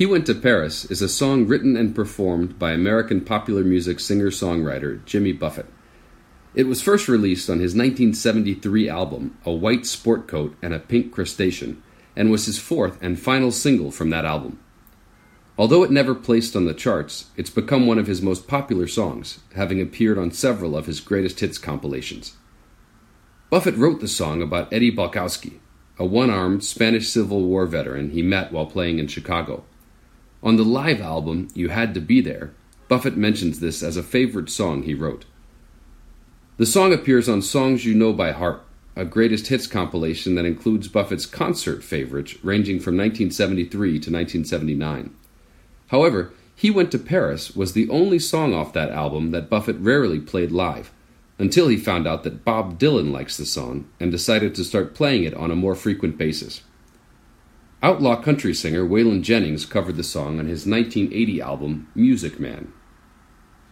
He Went to Paris is a song written and performed by American popular music singer songwriter Jimmy Buffett. It was first released on his 1973 album, A White Sport Coat and a Pink Crustacean, and was his fourth and final single from that album. Although it never placed on the charts, it's become one of his most popular songs, having appeared on several of his greatest hits compilations. Buffett wrote the song about Eddie Balchowsky, a one armed Spanish Civil War veteran he met while playing in Chicago. On the live album, You Had to Be There, Buffett mentions this as a favorite song he wrote. The song appears on Songs You Know by Heart, a greatest hits compilation that includes Buffett's concert favorites ranging from 1973 to 1979. However, He Went to Paris was the only song off that album that Buffett rarely played live, until he found out that Bob Dylan likes the song and decided to start playing it on a more frequent basis. Outlaw country singer Waylon Jennings covered the song on his 1980 album Music Man.